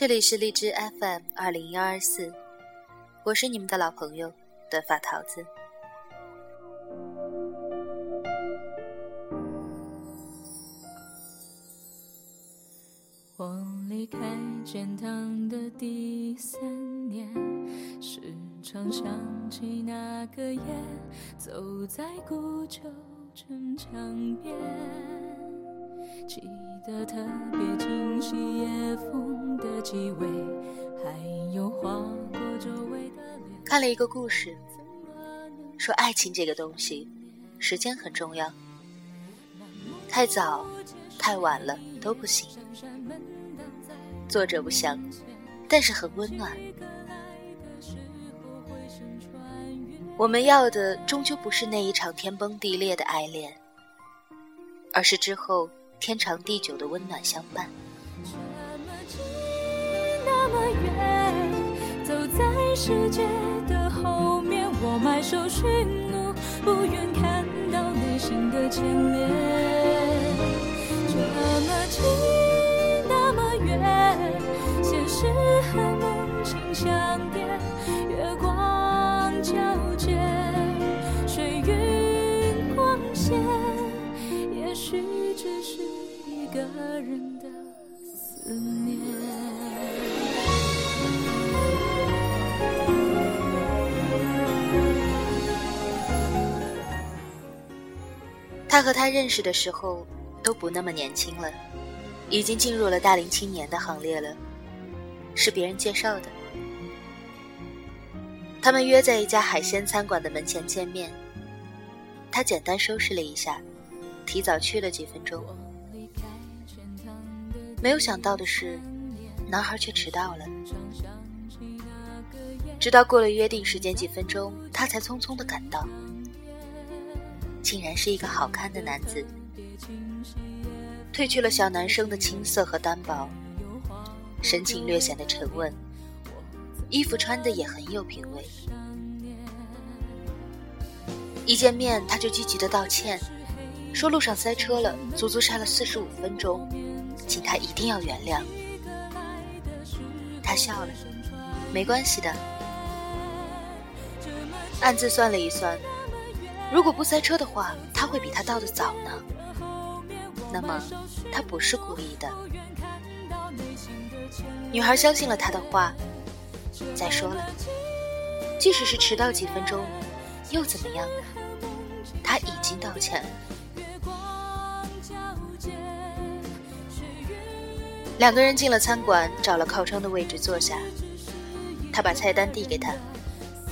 这里是荔枝 FM 二零幺二四，我是你们的老朋友短发桃子。我离开建堂的第三年，时常想起那个夜，走在古旧城墙边，记得特别清晰夜风的气味，还有划过周围。看了一个故事，说爱情这个东西，时间很重要，太早、太晚了都不行。作者不详，但是很温暖。我们要的终究不是那一场天崩地裂的爱恋，而是之后天长地久的温暖相伴。那么远，走在世界的后面，我埋首寻路，不愿看到内心的牵连。这么近，那么远，现实和梦境相个人的思念。他和他认识的时候都不那么年轻了，已经进入了大龄青年的行列了，是别人介绍的。他们约在一家海鲜餐馆的门前见面。他简单收拾了一下，提早去了几分钟。没有想到的是，男孩却迟到了。直到过了约定时间几分钟，他才匆匆的赶到。竟然是一个好看的男子，褪去了小男生的青涩和单薄，神情略显得沉稳，衣服穿的也很有品味。一见面他就积极的道歉，说路上塞车了，足足塞了四十五分钟，请他一定要原谅。他笑了，没关系的，暗自算了一算。如果不塞车的话，他会比他到的早呢。那么，他不是故意的。女孩相信了他的话。再说了，即使是迟到几分钟，又怎么样呢？他已经道歉了。两个人进了餐馆，找了靠窗的位置坐下。他把菜单递给他，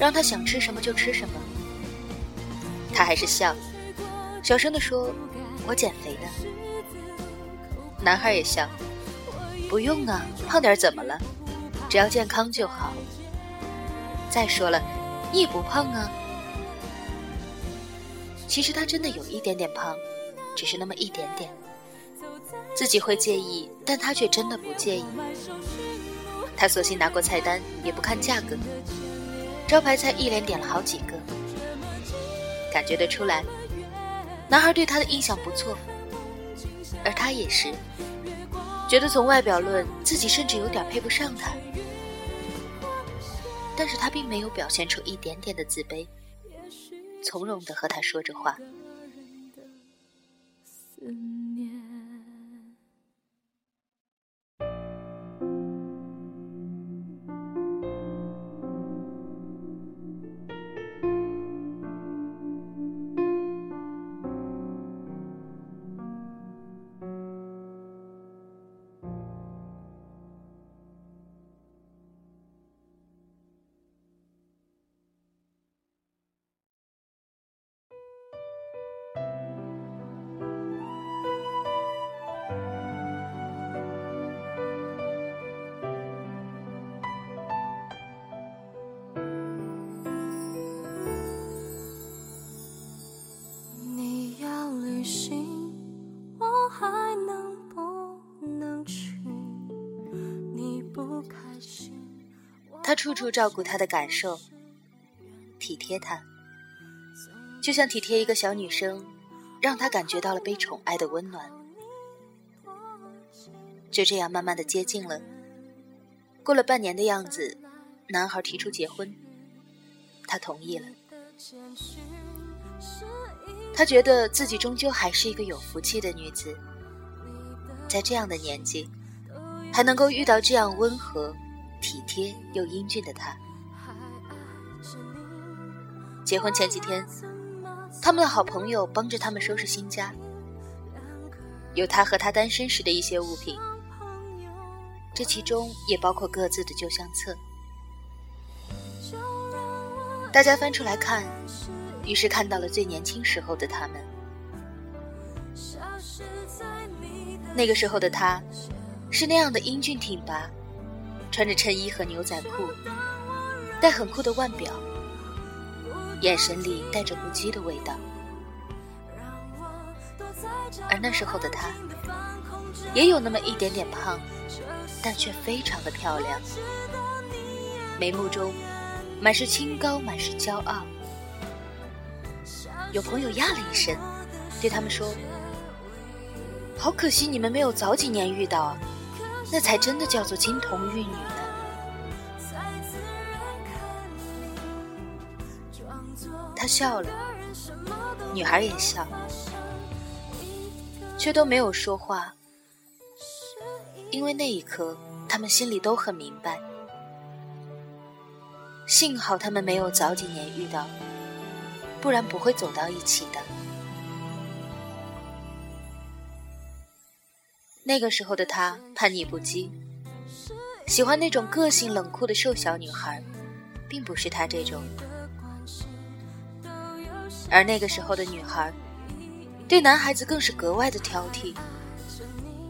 让他想吃什么就吃什么。他还是笑，小声地说：“我减肥的。”男孩也笑：“不用啊，胖点怎么了？只要健康就好。再说了，你不胖啊。其实他真的有一点点胖，只是那么一点点。自己会介意，但他却真的不介意。他索性拿过菜单，也不看价格，招牌菜一连点了好几个。”感觉得出来，男孩对他的印象不错，而他也是，觉得从外表论，自己甚至有点配不上他。但是他并没有表现出一点点的自卑，从容的和他说着话。他处处照顾她的感受，体贴她，就像体贴一个小女生，让她感觉到了被宠爱的温暖。就这样慢慢的接近了，过了半年的样子，男孩提出结婚，她同意了。她觉得自己终究还是一个有福气的女子，在这样的年纪，还能够遇到这样温和、体贴又英俊的他。结婚前几天，他们的好朋友帮着他们收拾新家，有他和他单身时的一些物品，这其中也包括各自的旧相册。大家翻出来看，于是看到了最年轻时候的他们。那个时候的他，是那样的英俊挺拔，穿着衬衣和牛仔裤，戴很酷的腕表。眼神里带着不羁的味道，而那时候的她，也有那么一点点胖，但却非常的漂亮，眉目中满是清高，满是骄傲。有朋友呀了一声，对他们说：“好可惜你们没有早几年遇到，那才真的叫做金童玉女呢。”他笑了，女孩也笑，却都没有说话，因为那一刻，他们心里都很明白。幸好他们没有早几年遇到，不然不会走到一起的。那个时候的他叛逆不羁，喜欢那种个性冷酷的瘦小女孩，并不是他这种。而那个时候的女孩，对男孩子更是格外的挑剔，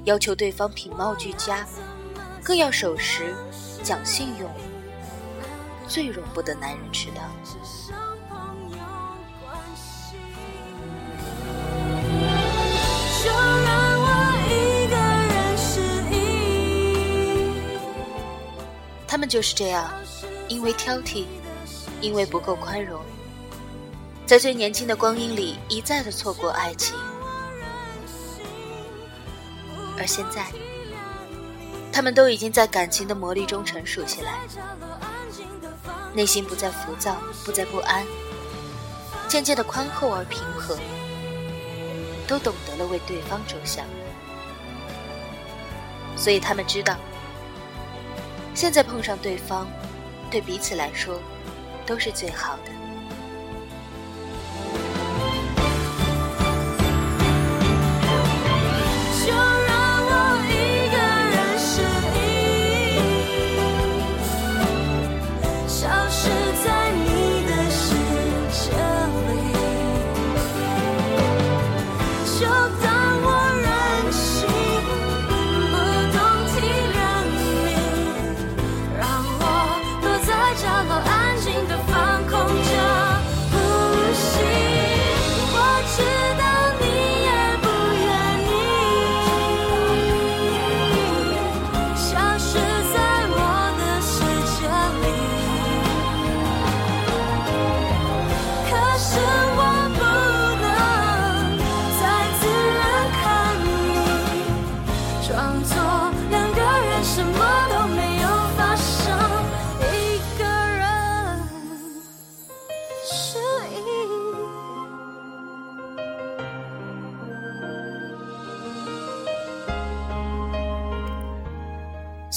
要求对方品貌俱佳，更要守时、讲信用，最容不得男人迟到。就是这样，因为挑剔，因为不够宽容。在最年轻的光阴里，一再的错过爱情，而现在，他们都已经在感情的磨砺中成熟起来，内心不再浮躁，不再不安，渐渐的宽厚而平和，都懂得了为对方着想，所以他们知道，现在碰上对方，对彼此来说，都是最好的。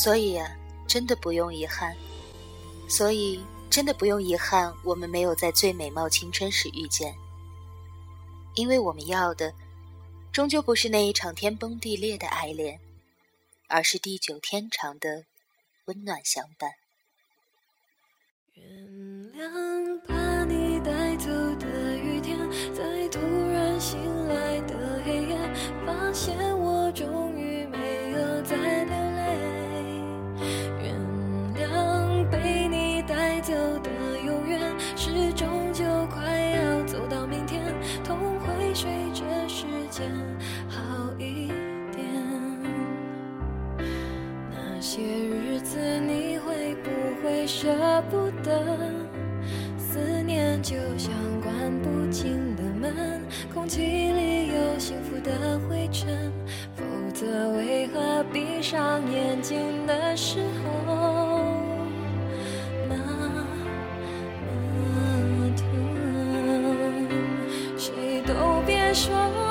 所以啊，真的不用遗憾。所以真的不用遗憾，我们没有在最美貌青春时遇见。因为我们要的，终究不是那一场天崩地裂的爱恋，而是地久天长的温暖相伴。原谅吧这些日子，你会不会舍不得？思念就像关不紧的门，空气里有幸福的灰尘。否则，为何闭上眼睛的时候那么疼？谁都别说。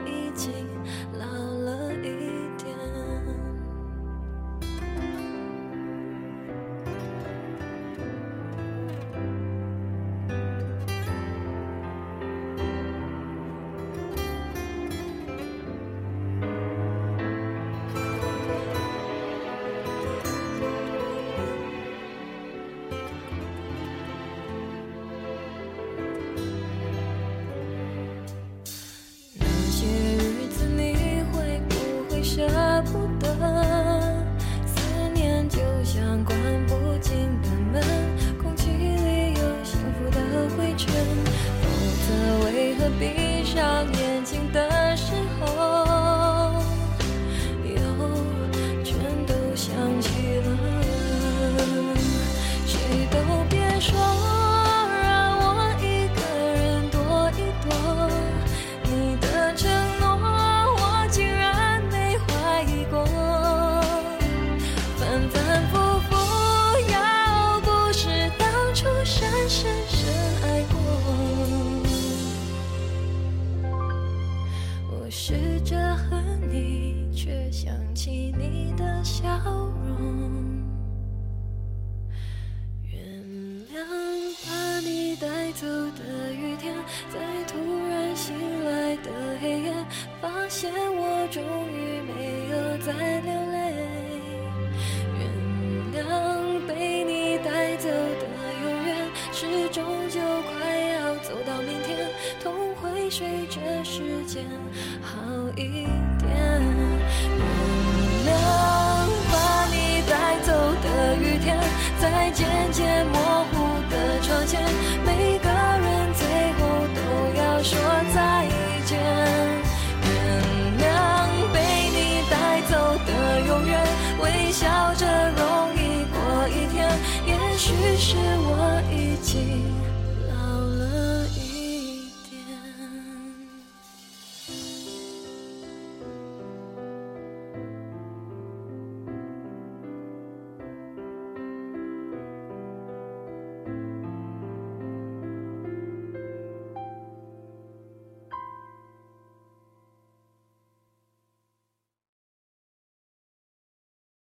想起你的笑容。原谅把你带走的雨天，在突然醒来的黑夜，发现我终于没有再流会随着时间好一点。原谅把你带走的雨天，在渐渐模糊的窗前，每个人最后都要说再见。原谅被你带走的永远，微笑着容易过一天，也许是我。